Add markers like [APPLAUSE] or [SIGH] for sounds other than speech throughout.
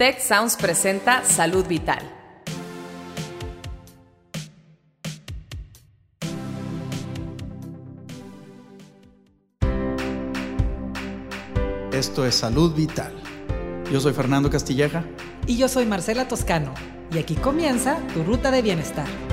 Tech Sounds presenta Salud Vital. Esto es Salud Vital. Yo soy Fernando Castilleja. Y yo soy Marcela Toscano. Y aquí comienza tu ruta de bienestar.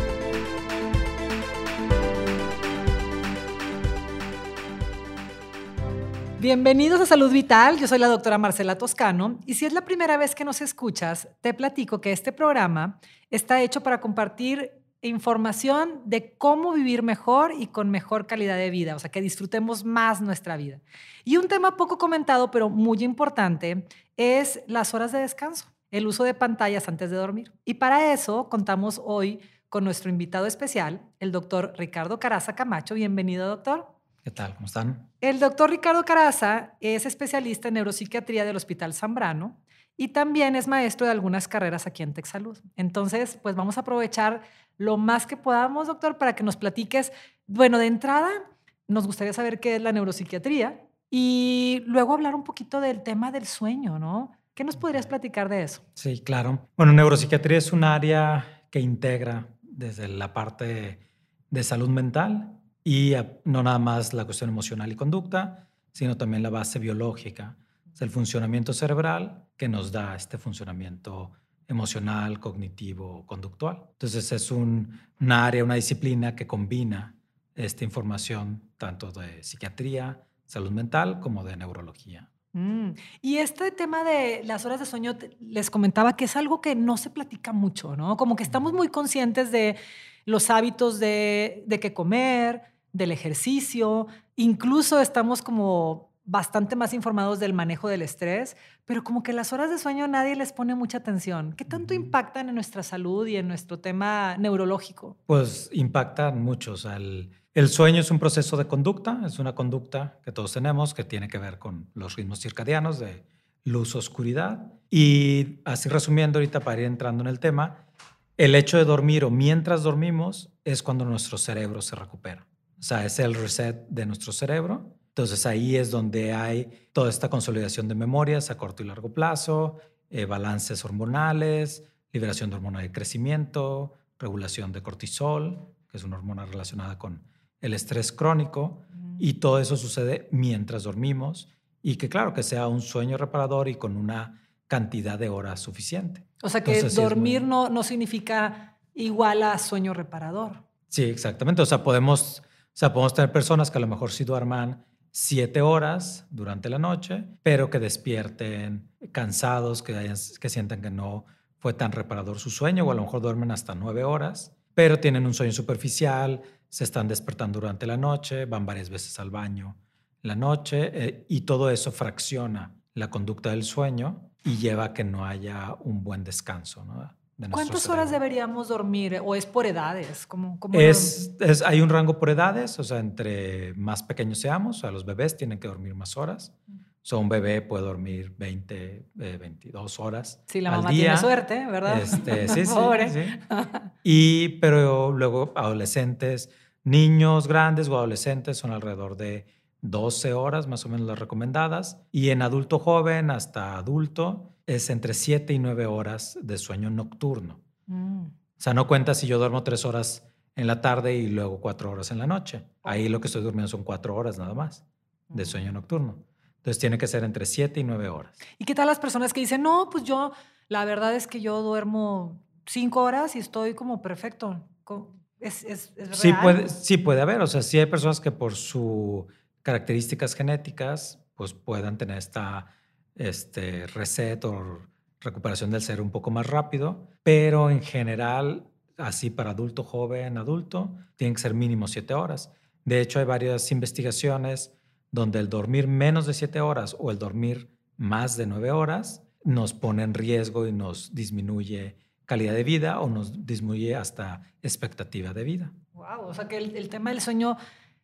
Bienvenidos a Salud Vital, yo soy la doctora Marcela Toscano y si es la primera vez que nos escuchas, te platico que este programa está hecho para compartir información de cómo vivir mejor y con mejor calidad de vida, o sea, que disfrutemos más nuestra vida. Y un tema poco comentado, pero muy importante, es las horas de descanso, el uso de pantallas antes de dormir. Y para eso contamos hoy con nuestro invitado especial, el doctor Ricardo Caraza Camacho. Bienvenido, doctor. ¿Qué tal? ¿Cómo están? El doctor Ricardo Caraza es especialista en neuropsiquiatría del Hospital Zambrano y también es maestro de algunas carreras aquí en Texalud. Entonces, pues vamos a aprovechar lo más que podamos, doctor, para que nos platiques. Bueno, de entrada, nos gustaría saber qué es la neuropsiquiatría y luego hablar un poquito del tema del sueño, ¿no? ¿Qué nos podrías platicar de eso? Sí, claro. Bueno, neuropsiquiatría es un área que integra desde la parte de salud mental y no nada más la cuestión emocional y conducta, sino también la base biológica, es el funcionamiento cerebral que nos da este funcionamiento emocional, cognitivo, conductual. Entonces es un, área, una disciplina que combina esta información tanto de psiquiatría, salud mental, como de neurología. Mm, y este tema de las horas de sueño, les comentaba que es algo que no se platica mucho, ¿no? Como que estamos muy conscientes de los hábitos de, de qué comer, del ejercicio, incluso estamos como bastante más informados del manejo del estrés, pero como que las horas de sueño nadie les pone mucha atención. ¿Qué tanto impactan en nuestra salud y en nuestro tema neurológico? Pues impactan mucho. el, el, sueño es un proceso de conducta, es una conducta que todos tenemos que tiene que ver con los ritmos circadianos de luz, oscuridad. Y así resumiendo ahorita para ir entrando en el tema, el hecho de dormir o mientras dormimos es cuando nuestro cerebro se recupera. O sea, es el reset de nuestro cerebro. Entonces ahí es donde hay toda esta consolidación de memorias a corto y largo plazo, eh, balances hormonales, liberación de hormona de crecimiento, regulación de cortisol, que es una hormona relacionada con el estrés crónico, y todo eso sucede mientras dormimos y que claro, que sea un sueño reparador y con una cantidad de horas suficiente. O sea que dormir no, no significa igual a sueño reparador. Sí, exactamente. O sea, podemos o sea, podemos tener personas que a lo mejor sí duerman siete horas durante la noche, pero que despierten cansados, que, que sientan que no fue tan reparador su sueño, o a lo mejor duermen hasta nueve horas, pero tienen un sueño superficial, se están despertando durante la noche, van varias veces al baño la noche, eh, y todo eso fracciona la conducta del sueño y lleva a que no haya un buen descanso. ¿no? ¿Cuántas horas deberíamos dormir? ¿O es por edades? ¿Cómo, es, hay un rango por edades, o sea, entre más pequeños seamos, o sea, los bebés tienen que dormir más horas. O sea, un bebé puede dormir 20, 22 eh, horas. Sí, la mamá tiene suerte, ¿verdad? Este, [LAUGHS] sí, sí, [LAUGHS] Y, pero luego adolescentes, niños grandes o adolescentes son alrededor de 12 horas, más o menos las recomendadas. Y en adulto joven hasta adulto, es entre 7 y 9 horas de sueño nocturno. Mm. O sea, no cuenta si yo duermo 3 horas en la tarde y luego 4 horas en la noche. Ahí lo que estoy durmiendo son 4 horas nada más de mm. sueño nocturno. Entonces tiene que ser entre 7 y 9 horas. ¿Y qué tal las personas que dicen, no, pues yo, la verdad es que yo duermo 5 horas y estoy como perfecto? ¿Es, es, real? Sí, puede, sí puede haber. O sea, sí hay personas que por sus características genéticas, pues puedan tener esta este, reset o recuperación del ser un poco más rápido, pero en general, así para adulto, joven, adulto, tienen que ser mínimo siete horas. De hecho, hay varias investigaciones donde el dormir menos de siete horas o el dormir más de nueve horas nos pone en riesgo y nos disminuye calidad de vida o nos disminuye hasta expectativa de vida. Wow, o sea que el tema del sueño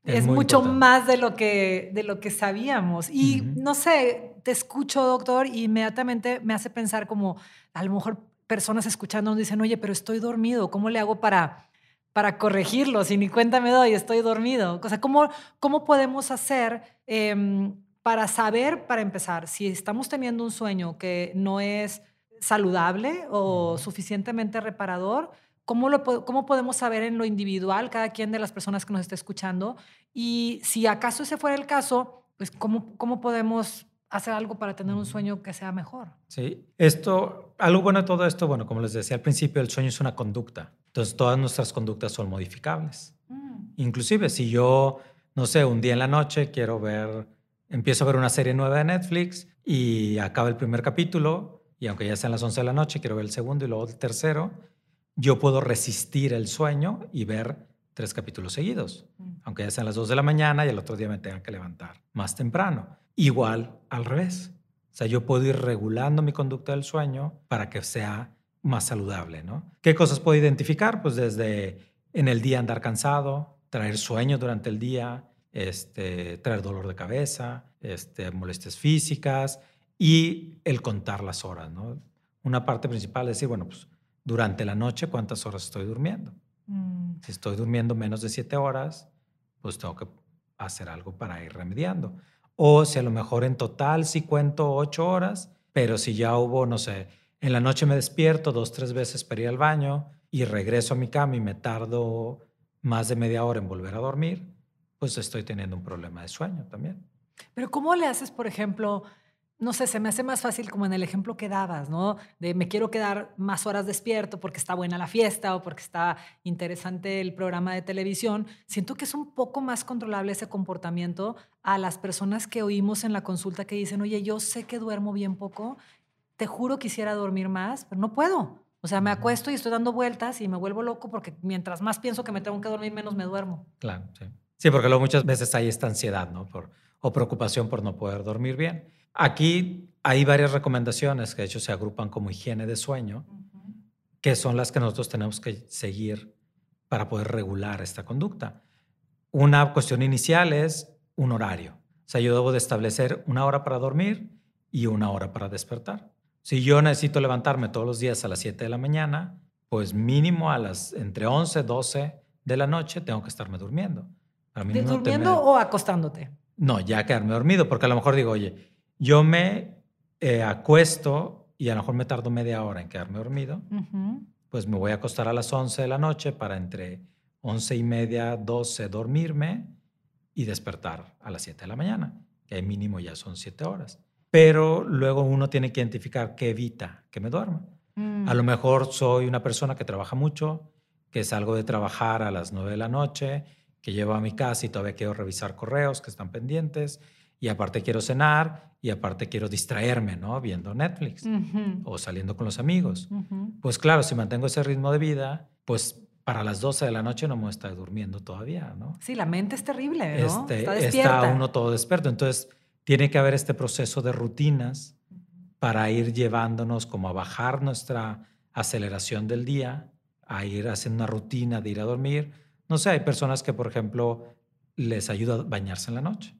es, mucho más de lo, que, de lo que sabíamos. Y no sé, te escucho, doctor, y inmediatamente me hace pensar como, a lo mejor personas escuchando nos dicen, oye, pero estoy dormido, ¿cómo le hago para, para corregirlo? Si ni cuenta me doy, estoy dormido. O sea, ¿cómo, cómo podemos hacer em, para saber, para empezar, si estamos teniendo un sueño que no es saludable o suficientemente reparador? ¿Cómo, lo, ¿Cómo podemos saber en lo individual cada quien de las personas que nos está escuchando? Y si acaso ese fuera el caso, pues ¿cómo, cómo podemos hacer algo para tener un sueño que sea mejor? Sí, esto, algo bueno de todo esto, bueno, como les decía al principio, el sueño es una conducta. Entonces, todas nuestras conductas son modificables. Mm. Inclusive, si yo, no sé, un día en la noche quiero ver, empiezo a ver una serie nueva de Netflix y acaba el primer capítulo, y aunque ya sean las 11 de la noche, quiero ver el segundo y luego el tercero, yo puedo resistir el sueño y ver tres capítulos seguidos, mm. aunque ya sean las dos de la mañana y el otro día me tenga que levantar más temprano. Igual al revés. O sea, yo puedo ir regulando mi conducta del sueño para que sea más saludable, ¿no? ¿Qué cosas puedo identificar? Pues desde en el día andar cansado, traer sueño durante el día, este, traer dolor de cabeza, este, molestias físicas y el contar las horas, ¿no? Una parte principal es decir, bueno, pues durante la noche cuántas horas estoy durmiendo. Mm. Si estoy durmiendo menos de siete horas, pues tengo que hacer algo para ir remediando. O si a lo mejor en total sí cuento ocho horas, pero si ya hubo, no sé, en la noche me despierto dos, tres veces para ir al baño y regreso a mi cama y me tardo más de media hora en volver a dormir, pues estoy teniendo un problema de sueño también. Pero ¿cómo le haces, por ejemplo, no sé, se me hace más fácil como en el ejemplo que dabas, ¿no? De me quiero quedar más horas despierto porque está buena la fiesta o porque está interesante el programa de televisión. Siento que es un poco más controlable ese comportamiento a las personas que oímos en la consulta que dicen, oye, yo sé que duermo bien poco, te juro quisiera dormir más, pero no puedo. O sea, me acuesto y estoy dando vueltas y me vuelvo loco porque mientras más pienso que me tengo que dormir, menos me duermo. Claro, sí. Sí, porque luego muchas veces hay esta ansiedad, ¿no? Por, o preocupación por no poder dormir bien. Aquí hay varias recomendaciones que de hecho se agrupan como higiene de sueño, que son las que nosotros tenemos que seguir para poder regular esta conducta. Una cuestión inicial es un horario. O sea, yo debo de establecer una hora para dormir y una hora para despertar. Si yo necesito levantarme todos los días a las 7 de la mañana, pues mínimo a las entre 11, 12 de la noche tengo que estarme durmiendo. ¿Durmiendo o acostándote? No, ya quedarme dormido, porque a lo mejor digo, oye, yo me eh, acuesto y a lo mejor me tardo media hora en quedarme dormido, pues me voy a acostar a las 11 de la noche para entre 11 y media, 12 dormirme y despertar a las 7 de la mañana, que mínimo ya son 7 horas. Pero luego uno tiene que identificar qué evita que me duerma. Mm. A lo mejor soy una persona que trabaja mucho, que salgo de trabajar a las 9 de la noche, que llevo a mi casa y todavía quiero revisar correos que están pendientes y aparte quiero cenar y aparte quiero distraerme, ¿no? Viendo Netflix o saliendo con los amigos. Pues claro, si mantengo ese ritmo de vida, pues para las 12 de la noche no me estar durmiendo todavía, ¿no? Sí, la mente es terrible, ¿no? Este, está, está uno todo despierto. Entonces, tiene que haber este proceso de rutinas para ir llevándonos como a bajar nuestra aceleración del día, a ir haciendo una rutina de ir a dormir. No sé, hay personas que, por ejemplo, les ayuda a bañarse en la noche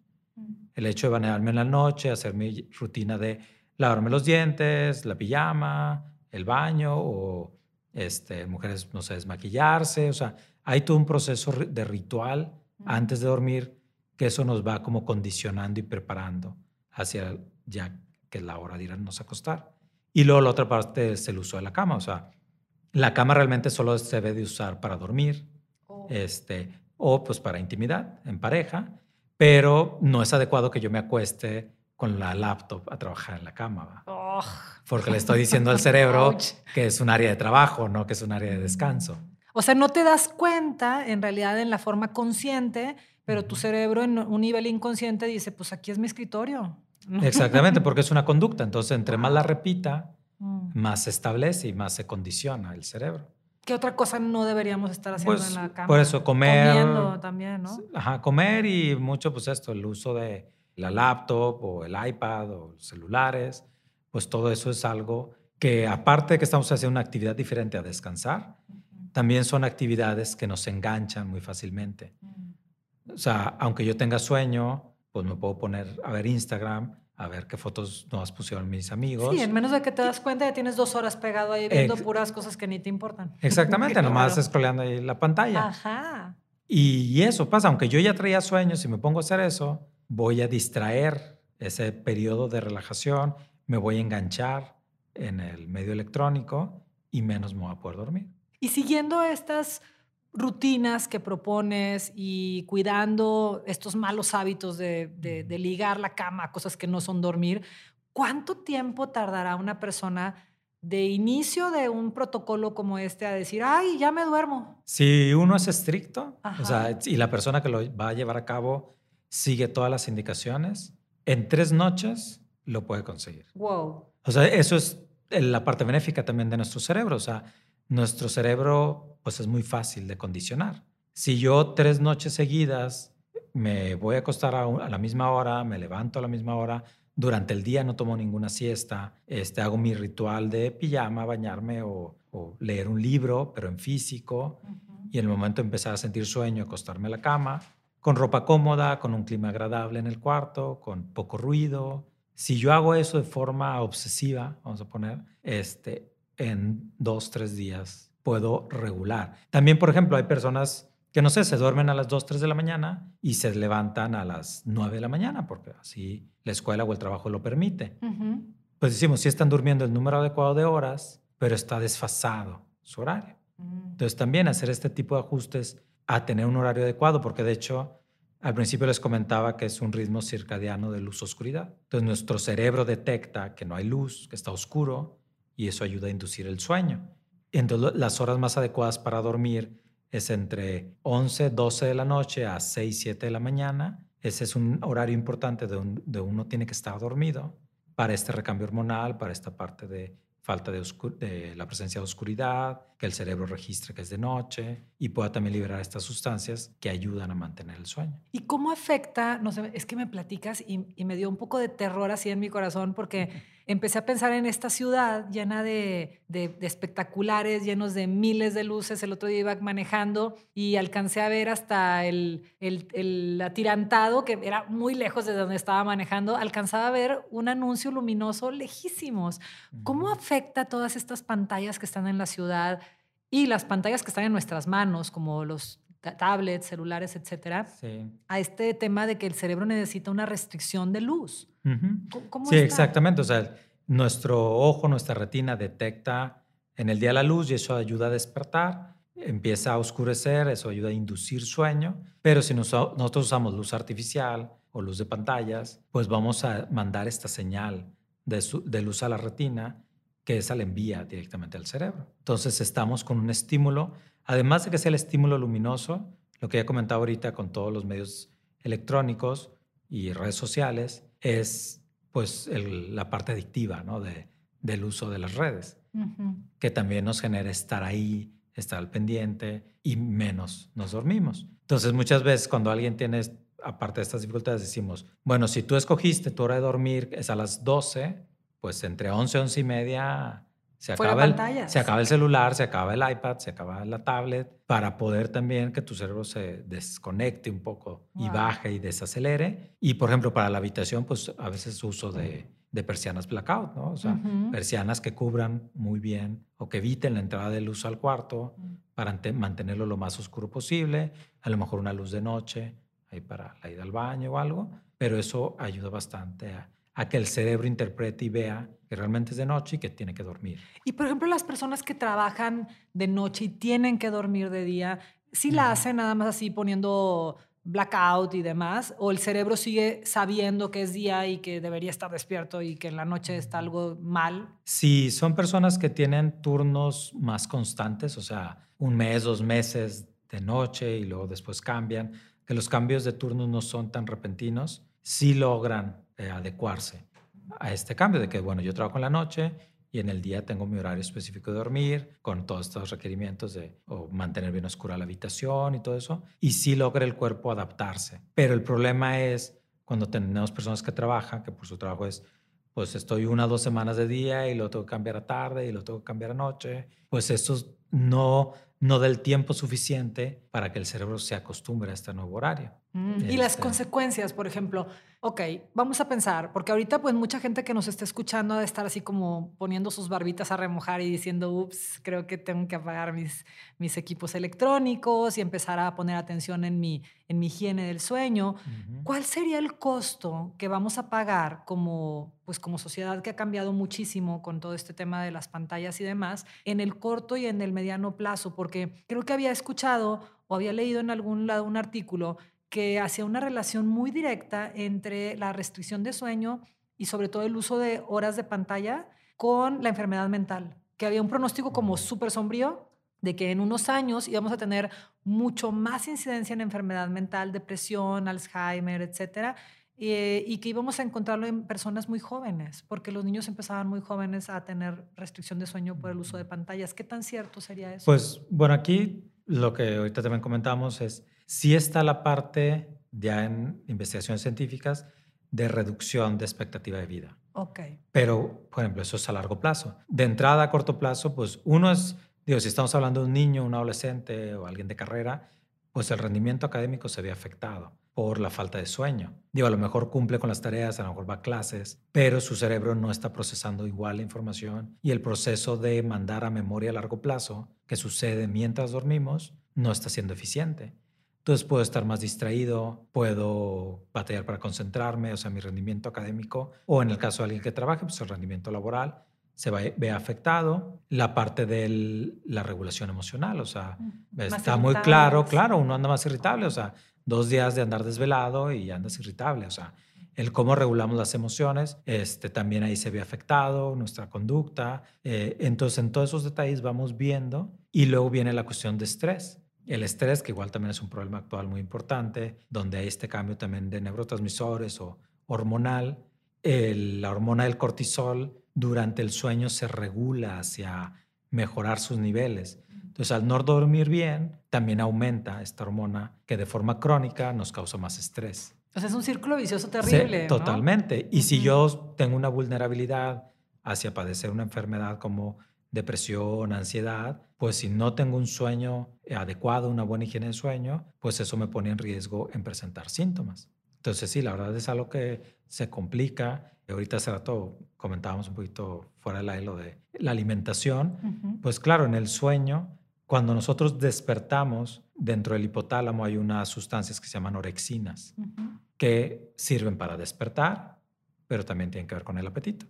el hecho de bañarme en la noche, hacer mi rutina de lavarme los dientes, la pijama, el baño o este, mujeres, no sé, desmaquillarse. O sea, hay todo un proceso de ritual antes de dormir que eso nos va como condicionando y preparando hacia ya que es la hora de irnos a acostar. Y luego la otra parte es el uso de la cama. O sea, la cama realmente solo se debe de usar para dormir oh. este, o pues para intimidad en pareja pero no es adecuado que yo me acueste con la laptop a trabajar en la cama. Porque le estoy diciendo al cerebro [LAUGHS] que es un área de trabajo, no que es un área de descanso. O sea, no te das cuenta en realidad en la forma consciente, pero tu cerebro en un nivel inconsciente dice, pues aquí es mi escritorio. [LAUGHS] Exactamente, porque es una conducta. Entonces, entre más la repita, mm. más se establece y más se condiciona el cerebro. ¿Qué otra cosa no deberíamos estar haciendo pues, en la cama? Por eso, comer. Comiendo también, ¿no? Ajá, comer y mucho, pues esto, el uso de la laptop o el iPad o celulares, pues todo eso es algo que aparte de que estamos haciendo una actividad diferente a descansar, también son actividades que nos enganchan muy fácilmente. O sea, aunque yo tenga sueño, pues me puedo poner a ver Instagram a ver qué fotos nos pusieron mis amigos. Sí, en menos de que te das cuenta ya tienes dos horas pegado ahí viendo puras cosas que ni te importan. Exactamente, [LAUGHS] nomás scrolleando ahí la pantalla. Ajá. Y eso pasa, aunque yo ya traía sueños y me pongo a hacer eso, voy a distraer ese periodo de relajación, me voy a enganchar en el medio electrónico y menos me voy a poder dormir. Y siguiendo estas rutinas que propones y cuidando estos malos hábitos de, de, ligar la cama a cosas que no son dormir, ¿cuánto tiempo tardará una persona de inicio de un protocolo como este a decir, ay, ya me duermo? Si uno es estricto, o sea, y la persona que lo va a llevar a cabo sigue todas las indicaciones, en tres noches lo puede conseguir. Wow. O sea, eso es la parte benéfica también de nuestro cerebro. O sea, nuestro cerebro pues es muy fácil de condicionar. Si yo tres noches seguidas me voy a acostar a, la misma hora, me levanto a la misma hora, durante el día no tomo ninguna siesta, este, hago mi ritual de pijama, bañarme o, leer un libro, pero en físico, y en el momento de empezar a sentir sueño, acostarme a la cama, con ropa cómoda, con un clima agradable en el cuarto, con poco ruido. Si yo hago eso de forma obsesiva, vamos a poner, este, en dos, tres días puedo regular. También, por ejemplo, hay personas que, no sé, se duermen a las 2, 3 de la mañana y se levantan a las 9 de la mañana, porque así la escuela o el trabajo lo permite. Pues decimos, si están durmiendo el número adecuado de horas, pero está desfasado su horario. Mm. Entonces, también hacer este tipo de ajustes a tener un horario adecuado, porque de hecho, al principio les comentaba que es un ritmo circadiano de luz-oscuridad. Entonces, nuestro cerebro detecta que no hay luz, que está oscuro, y eso ayuda a inducir el sueño. Entonces, las horas más adecuadas para dormir es entre 11, 12 de la noche a 6, 7 de la mañana. Ese es un horario importante de, de uno tiene que estar dormido para este recambio hormonal, para esta parte de falta de, de, la presencia de oscuridad, que el cerebro registre que es de noche y pueda también liberar estas sustancias que ayudan a mantener el sueño. ¿Y cómo afecta? No sé, es que me platicas y, y me dio un poco de terror así en mi corazón porque empecé a pensar en esta ciudad llena de, espectaculares, llenos de miles de luces. El otro día iba manejando y alcancé a ver hasta el, el, atirantado, que era muy lejos de donde estaba manejando, alcanzaba a ver un anuncio luminoso lejísimos. ¿Cómo afecta todas estas pantallas que están en la ciudad y las pantallas que están en nuestras manos, como los tablets, celulares, etcétera, a este tema de que el cerebro necesita una restricción de luz. sí, exactamente. O sea, nuestro ojo, nuestra retina detecta en el día la luz y eso ayuda a despertar. Empieza a oscurecer, eso ayuda a inducir sueño. Pero si nosotros usamos luz artificial o luz de pantallas, pues vamos a mandar esta señal de, de luz a la retina que esa le envía directamente al cerebro. Entonces estamos con un estímulo además de que sea el estímulo luminoso, lo que ya comentado ahorita con todos los medios electrónicos y redes sociales, es pues la parte adictiva ¿no? de, del uso de las redes, que también nos genera estar ahí, estar al pendiente y menos nos dormimos. Entonces muchas veces cuando alguien tiene, aparte de estas dificultades, decimos, bueno, si tú escogiste tu hora de dormir es a las 12, pues entre 11 y 11 y media se acaba, el, se acaba el celular, se acaba el iPad, se acaba la tablet, para poder también que tu cerebro se desconecte un poco y baje y desacelere. Y, por ejemplo, para la habitación, pues a veces uso de, de persianas blackout, ¿no? O sea, persianas que cubran muy bien o que eviten la entrada de luz al cuarto mm. para mantenerlo lo más oscuro posible. A lo mejor una luz de noche ahí para la ida al baño o algo, pero eso ayuda bastante a a que el cerebro interprete y vea que realmente es de noche y que tiene que dormir. Y por ejemplo, las personas que trabajan de noche y tienen que dormir de día, ¿sí la hacen nada más así poniendo blackout y demás? ¿O el cerebro sigue sabiendo que es día y que debería estar despierto y que en la noche está algo mal? Sí, son personas que tienen turnos más constantes, o sea, un mes, dos meses de noche y luego después cambian, que los cambios de turnos no son tan repentinos, sí logran eh, adecuarse a este cambio de que, bueno, yo trabajo en la noche y en el día tengo mi horario específico de dormir, con todos estos requerimientos de mantener bien oscura la habitación y todo eso, y sí logra el cuerpo adaptarse. Pero el problema es cuando tenemos personas que trabajan, que por su trabajo es, pues estoy una o dos semanas de día y lo tengo que cambiar a tarde y lo tengo que cambiar a noche, pues esto no, no da el tiempo suficiente para que el cerebro se acostumbre a este nuevo horario. Mm, y las este consecuencias, por ejemplo, Ok, vamos a pensar, porque ahorita pues mucha gente que nos está escuchando de estar así como poniendo sus barbitas a remojar y diciendo, ups, creo que tengo que apagar mis, mis equipos electrónicos y empezar a poner atención en mi, en mi higiene del sueño. ¿Cuál sería el costo que vamos a pagar como, pues como sociedad que ha cambiado muchísimo con todo este tema de las pantallas y demás en el corto y en el mediano plazo? Porque creo que había escuchado o había leído en algún lado un artículo que hacía una relación muy directa entre la restricción de sueño y sobre todo el uso de horas de pantalla con la enfermedad mental, que había un pronóstico como súper sombrío de que en unos años íbamos a tener mucho más incidencia en enfermedad mental, depresión, Alzheimer, etcétera, eh, y que íbamos a encontrarlo en personas muy jóvenes, porque los niños empezaban muy jóvenes a tener restricción de sueño por el uso de pantallas. ¿Qué tan cierto sería eso? Pues bueno, aquí lo que ahorita también comentamos es Sí está la parte ya en investigaciones científicas de reducción de expectativa de vida. Ok. Pero, por ejemplo, eso es a largo plazo. De entrada a corto plazo, pues uno es, digo, si estamos hablando de un niño, un adolescente o alguien de carrera, pues el rendimiento académico se ve afectado por la falta de sueño. Digo, a lo mejor cumple con las tareas, a lo mejor va a clases, pero su cerebro no está procesando igual la información y el proceso de mandar a memoria a largo plazo, que sucede mientras dormimos, no está siendo eficiente. Entonces puedo estar más distraído, puedo batallar para concentrarme, o sea, mi rendimiento académico, o en el caso de alguien que trabaje, pues el rendimiento laboral se ve afectado. La parte de la regulación emocional, o sea, está muy claro, claro, uno anda más irritable, o sea, dos días de andar desvelado y andas irritable, o sea, el cómo regulamos las emociones, este, también ahí se ve afectado, nuestra conducta. Eh, entonces, en todos esos detalles vamos viendo y luego viene la cuestión de estrés. El estrés, que igual también es un problema actual muy importante, donde hay este cambio también de neurotransmisores o hormonal. la hormona del cortisol durante el sueño se regula hacia mejorar sus niveles. Entonces, al no dormir bien, también aumenta esta hormona que de forma crónica nos causa más estrés. Entonces, es un círculo vicioso terrible. Totalmente. Y si yo tengo una vulnerabilidad hacia padecer una enfermedad como depresión, ansiedad, pues si no tengo un sueño adecuado, una buena higiene de sueño, pues eso me pone en riesgo en presentar síntomas. Entonces sí, la verdad es algo que se complica. Ahorita hace rato comentábamos un poquito fuera del aire lo de la alimentación. Pues claro, en el sueño, cuando nosotros despertamos, dentro del hipotálamo hay unas sustancias que se llaman orexinas, que sirven para despertar, pero también tienen que ver con el apetito.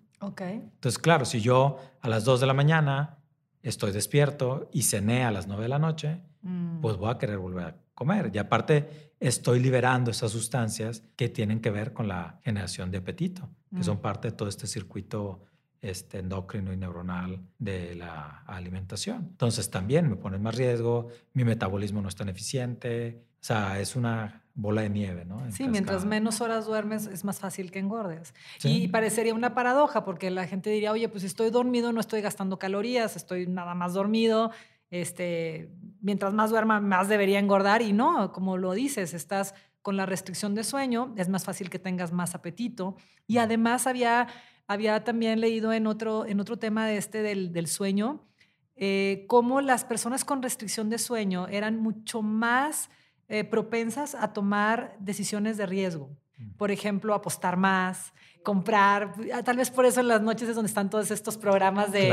Entonces, claro, si yo a las 2 de la mañana estoy despierto y cené a las 9 de la noche, mm. pues voy a querer volver a comer. Y aparte, estoy liberando esas sustancias que tienen que ver con la generación de apetito, que son mm. parte de todo este circuito este, endocrino y neuronal de la alimentación. Entonces también me pone más riesgo, mi metabolismo no es tan eficiente, o sea, es una bola de nieve, ¿no? sí, mientras menos horas duermes es más fácil que engordes. Y parecería una paradoja porque la gente diría, oye, pues estoy dormido, no estoy gastando calorías, estoy nada más dormido, este, mientras más duerma, más debería engordar y no, como lo dices, estás con la restricción de sueño, es más fácil que tengas más apetito. Y además había, había también leído en otro, en otro tema de este del, del sueño, eh, cómo las personas con restricción de sueño eran mucho más eh, propensas a tomar decisiones de riesgo. Mm. Por ejemplo, apostar más, comprar. Ah, tal vez por eso en las noches es donde están todos estos programas de,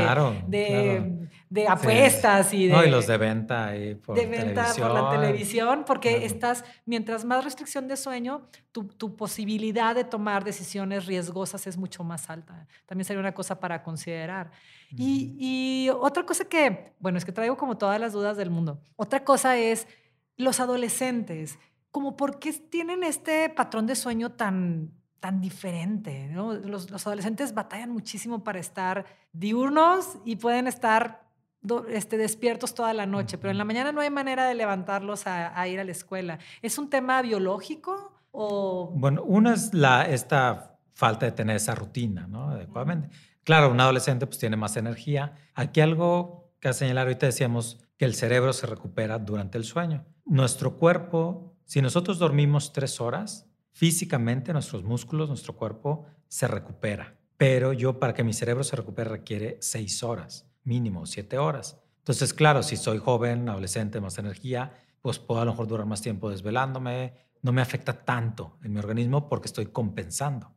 de, apuestas y de. No, y los de venta y por de venta por la televisión, porque estás, mientras más restricción de sueño, tu, tu, posibilidad de tomar decisiones riesgosas es mucho más alta. También sería una cosa para considerar. y, y otra cosa que, bueno, es que traigo como todas las dudas del mundo. Otra cosa es los adolescentes, como por qué tienen este patrón de sueño tan, tan diferente. Los, adolescentes batallan muchísimo para estar diurnos y pueden estar este, despiertos toda la noche, pero en la mañana no hay manera de levantarlos a, ir a la escuela. ¿Es un tema biológico o...? Bueno, una es la, esta falta de tener esa rutina, ¿no? Adecuadamente. Claro, un adolescente pues tiene más energía. Aquí algo que a señalar, ahorita decíamos que el cerebro se recupera durante el sueño nuestro cuerpo, si nosotros dormimos tres horas, físicamente nuestros músculos, nuestro cuerpo se recupera. Pero yo para que mi cerebro se recupere requiere seis horas, mínimo siete horas. Entonces, claro, si soy joven, adolescente, más energía, pues puedo a lo mejor durar más tiempo desvelándome, no me afecta tanto en mi organismo porque estoy compensando,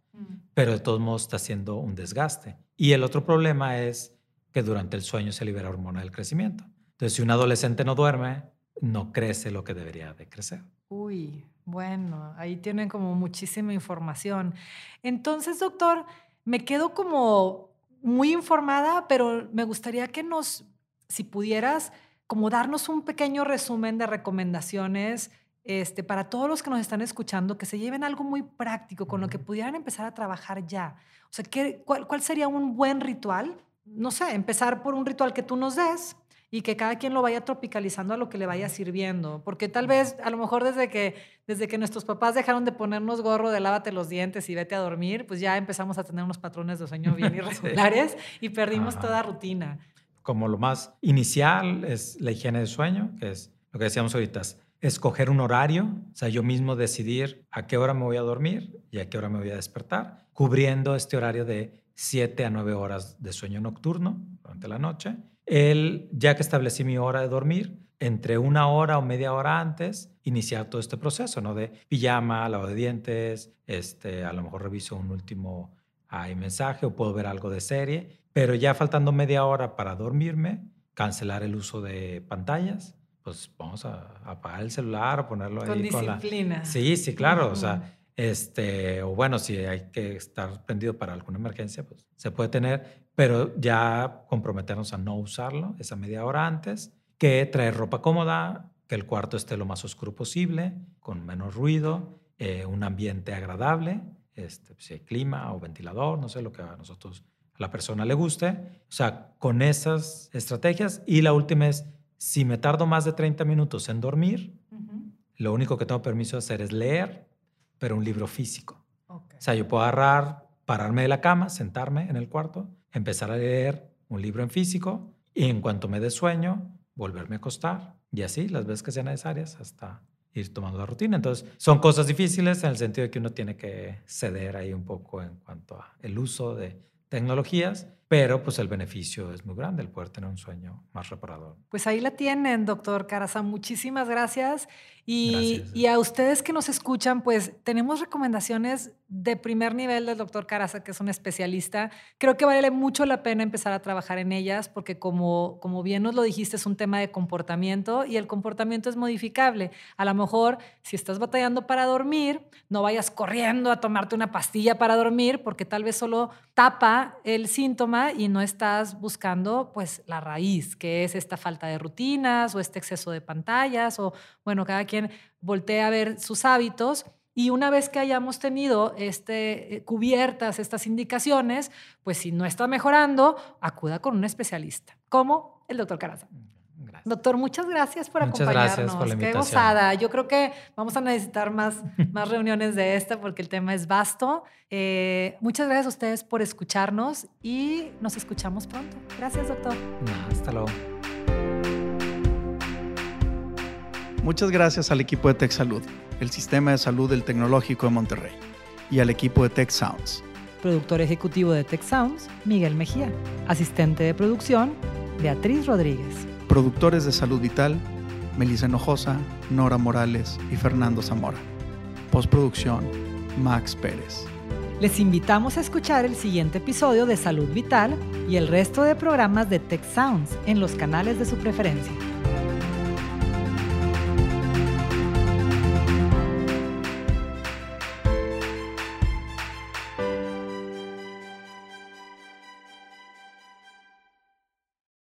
pero de todos modos está haciendo un desgaste. Y el otro problema es que durante el sueño se libera hormona del crecimiento. Entonces, si un adolescente no duerme, no crece lo que debería de crecer. Uy, bueno, ahí tienen como muchísima información. Entonces, doctor, me quedo como muy informada, pero me gustaría que nos, si pudieras, como darnos un pequeño resumen de recomendaciones este, para todos los que nos están escuchando, que se lleven algo muy práctico con lo que pudieran empezar a trabajar ya. O sea, ¿qué, cuál, ¿cuál sería un buen ritual? No sé, empezar por un ritual que tú nos des, y que cada quien lo vaya tropicalizando a lo que le vaya sirviendo. Porque tal vez, a lo mejor desde que, desde que nuestros papás dejaron de ponernos gorro de lávate los dientes y vete a dormir, pues ya empezamos a tener unos patrones de sueño bien [LAUGHS] irregulares y perdimos toda rutina. Como lo más inicial es la higiene de sueño, que es lo que decíamos ahorita, escoger un horario, o sea, yo mismo decidir a qué hora me voy a dormir y a qué hora me voy a despertar, cubriendo este horario de 7 a 9 horas de sueño nocturno durante la noche el, ya que establecí mi hora de dormir, entre una hora o media hora antes, iniciar todo este proceso, ¿no? De pijama, lavado de dientes, este, a lo mejor reviso un último mensaje o puedo ver algo de serie, pero ya faltando media hora para dormirme, cancelar el uso de pantallas, pues vamos a, apagar el celular ponerlo con ahí disciplina. con la... Sí, sí, claro, o sea, este, o bueno, si hay que estar prendido para alguna emergencia, pues se puede tener, pero ya comprometernos a no usarlo esa media hora antes, que traer ropa cómoda, que el cuarto esté lo más oscuro posible, con menos ruido, eh, un ambiente agradable, este, si hay clima o ventilador, no sé lo que a nosotros, a la persona le guste. O sea, con esas estrategias. Y la última es, si me tardo más de 30 minutos en dormir, lo único que tengo permiso de hacer es leer pero un libro físico. O sea, yo puedo agarrar, pararme de la cama, sentarme en el cuarto, empezar a leer un libro en físico y en cuanto me dé sueño, volverme a acostar y así las veces que sean necesarias hasta ir tomando la rutina. Entonces, son cosas difíciles en el sentido de que uno tiene que ceder ahí un poco en cuanto a el uso de tecnologías, pero pues el beneficio es muy grande, el poder tener un sueño más reparador. Pues ahí la tienen, doctor Caraza. Muchísimas gracias. Y, a ustedes que nos escuchan, pues tenemos recomendaciones de primer nivel del doctor Caraza, que es un especialista. Creo que vale mucho la pena empezar a trabajar en ellas porque como, como bien nos lo dijiste, es un tema de comportamiento y el comportamiento es modificable. A lo mejor, si estás batallando para dormir, no vayas corriendo a tomarte una pastilla para dormir porque tal vez solo tapa el síntoma y no estás buscando pues la raíz, que es esta falta de rutinas o este exceso de pantallas o bueno, cada quien voltea a ver sus hábitos y una vez que hayamos tenido este, eh, cubiertas estas indicaciones, pues si no está mejorando, acuda con un especialista, como el doctor Caraza. Doctor, muchas gracias por muchas acompañarnos. Gracias por la Qué gozada. Yo creo que vamos a necesitar más, [LAUGHS] más reuniones de esta porque el tema es vasto. Eh, muchas gracias a ustedes por escucharnos y nos escuchamos pronto. Gracias, doctor. hasta luego. Muchas gracias al equipo de Tech Salud, el sistema de salud del Tecnológico de Monterrey, y al equipo de Tech Sounds. Productor ejecutivo de Tech Sounds, Miguel Mejía. Asistente de producción, Beatriz Rodríguez. Productores de Salud Vital, Melissa Hinojosa, Nora Morales y Fernando Zamora. Postproducción, Max Pérez. Les invitamos a escuchar el siguiente episodio de Salud Vital y el resto de programas de Tech Sounds en los canales de su preferencia.